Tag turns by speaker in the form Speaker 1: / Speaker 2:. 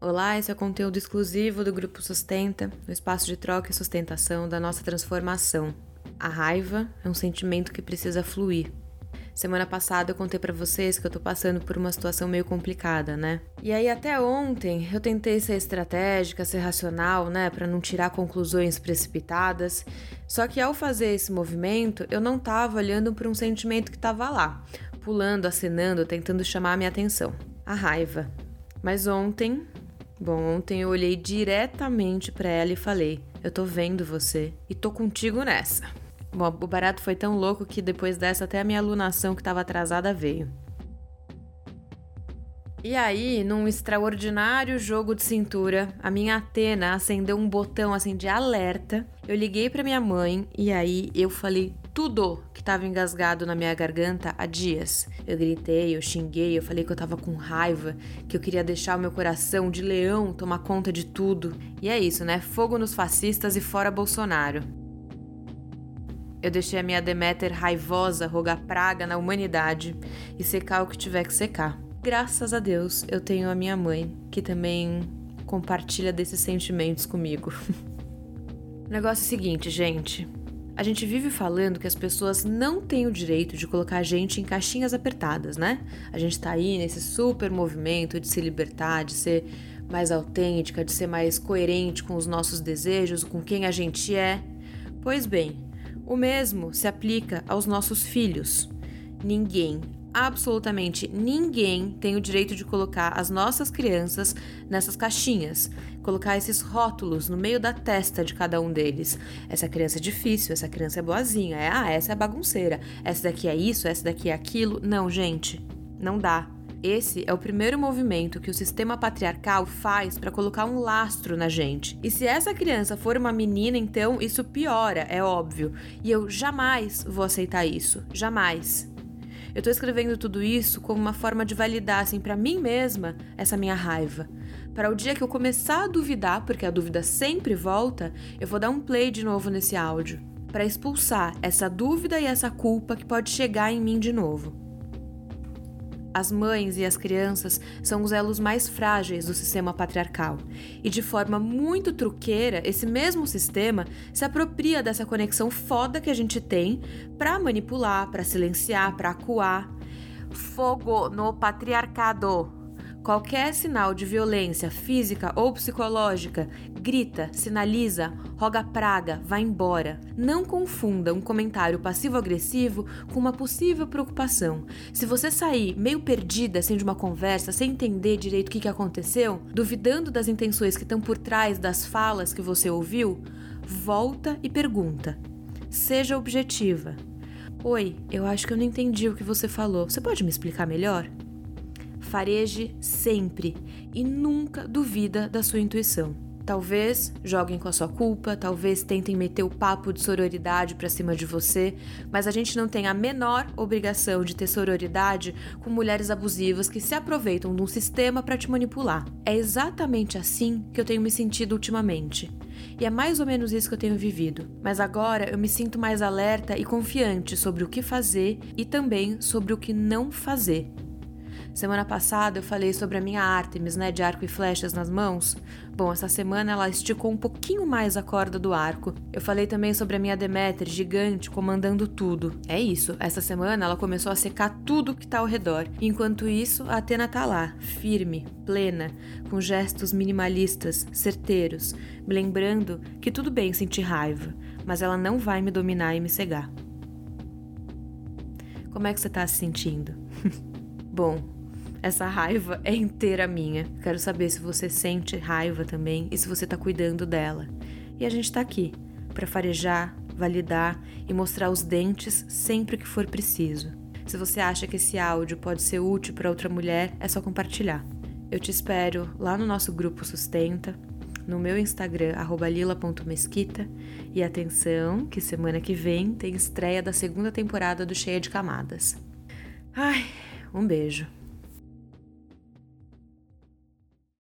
Speaker 1: Olá, esse é conteúdo exclusivo do Grupo Sustenta, o espaço de troca e sustentação da nossa transformação. A raiva é um sentimento que precisa fluir. Semana passada eu contei para vocês que eu tô passando por uma situação meio complicada, né? E aí até ontem eu tentei ser estratégica, ser racional, né, para não tirar conclusões precipitadas. Só que ao fazer esse movimento, eu não tava olhando para um sentimento que tava lá, pulando, acenando, tentando chamar a minha atenção. A raiva. Mas ontem Bom, ontem eu olhei diretamente para ela e falei: Eu tô vendo você e tô contigo nessa. Bom, o barato foi tão louco que depois dessa até a minha alunação que estava atrasada veio. E aí, num extraordinário jogo de cintura, a minha Atena acendeu um botão assim de alerta. Eu liguei para minha mãe e aí eu falei tudo que estava engasgado na minha garganta há dias. Eu gritei, eu xinguei, eu falei que eu tava com raiva, que eu queria deixar o meu coração de leão tomar conta de tudo. E é isso, né? Fogo nos fascistas e fora Bolsonaro. Eu deixei a minha Deméter raivosa rogar praga na humanidade e secar o que tiver que secar. Graças a Deus, eu tenho a minha mãe, que também compartilha desses sentimentos comigo. o negócio é o seguinte, gente. A gente vive falando que as pessoas não têm o direito de colocar a gente em caixinhas apertadas, né? A gente tá aí nesse super movimento de se libertar, de ser mais autêntica, de ser mais coerente com os nossos desejos, com quem a gente é. Pois bem, o mesmo se aplica aos nossos filhos. Ninguém, absolutamente ninguém tem o direito de colocar as nossas crianças nessas caixinhas, colocar esses rótulos no meio da testa de cada um deles. Essa criança é difícil, essa criança é boazinha, é, ah, essa é bagunceira, essa daqui é isso, essa daqui é aquilo. Não, gente, não dá. Esse é o primeiro movimento que o sistema patriarcal faz para colocar um lastro na gente. E se essa criança for uma menina, então isso piora, é óbvio. E eu jamais vou aceitar isso. Jamais. Eu tô escrevendo tudo isso como uma forma de validar, assim, para mim mesma, essa minha raiva. Para o dia que eu começar a duvidar, porque a dúvida sempre volta, eu vou dar um play de novo nesse áudio. Para expulsar essa dúvida e essa culpa que pode chegar em mim de novo. As mães e as crianças são os elos mais frágeis do sistema patriarcal. E de forma muito truqueira, esse mesmo sistema se apropria dessa conexão foda que a gente tem para manipular, para silenciar, para acuar. Fogo no patriarcado. Qualquer sinal de violência física ou psicológica, grita, sinaliza, roga praga, vai embora. Não confunda um comentário passivo-agressivo com uma possível preocupação. Se você sair meio perdida assim de uma conversa, sem entender direito o que aconteceu, duvidando das intenções que estão por trás das falas que você ouviu, volta e pergunta. Seja objetiva. Oi, eu acho que eu não entendi o que você falou. Você pode me explicar melhor? Fareje sempre e nunca duvida da sua intuição. Talvez joguem com a sua culpa, talvez tentem meter o papo de sororidade para cima de você, mas a gente não tem a menor obrigação de ter sororidade com mulheres abusivas que se aproveitam de um sistema para te manipular. É exatamente assim que eu tenho me sentido ultimamente. E é mais ou menos isso que eu tenho vivido. Mas agora eu me sinto mais alerta e confiante sobre o que fazer e também sobre o que não fazer. Semana passada eu falei sobre a minha Artemis, né, de arco e flechas nas mãos. Bom, essa semana ela esticou um pouquinho mais a corda do arco. Eu falei também sobre a minha Deméter gigante comandando tudo. É isso, essa semana ela começou a secar tudo que tá ao redor. Enquanto isso, a Atena tá lá, firme, plena, com gestos minimalistas, certeiros, me lembrando que tudo bem sentir raiva, mas ela não vai me dominar e me cegar. Como é que você tá se sentindo? Bom, essa raiva é inteira minha. Quero saber se você sente raiva também e se você tá cuidando dela. E a gente tá aqui para farejar, validar e mostrar os dentes sempre que for preciso. Se você acha que esse áudio pode ser útil para outra mulher, é só compartilhar. Eu te espero lá no nosso grupo Sustenta, no meu Instagram, lila.mesquita. E atenção, que semana que vem tem estreia da segunda temporada do Cheia de Camadas. Ai, um beijo.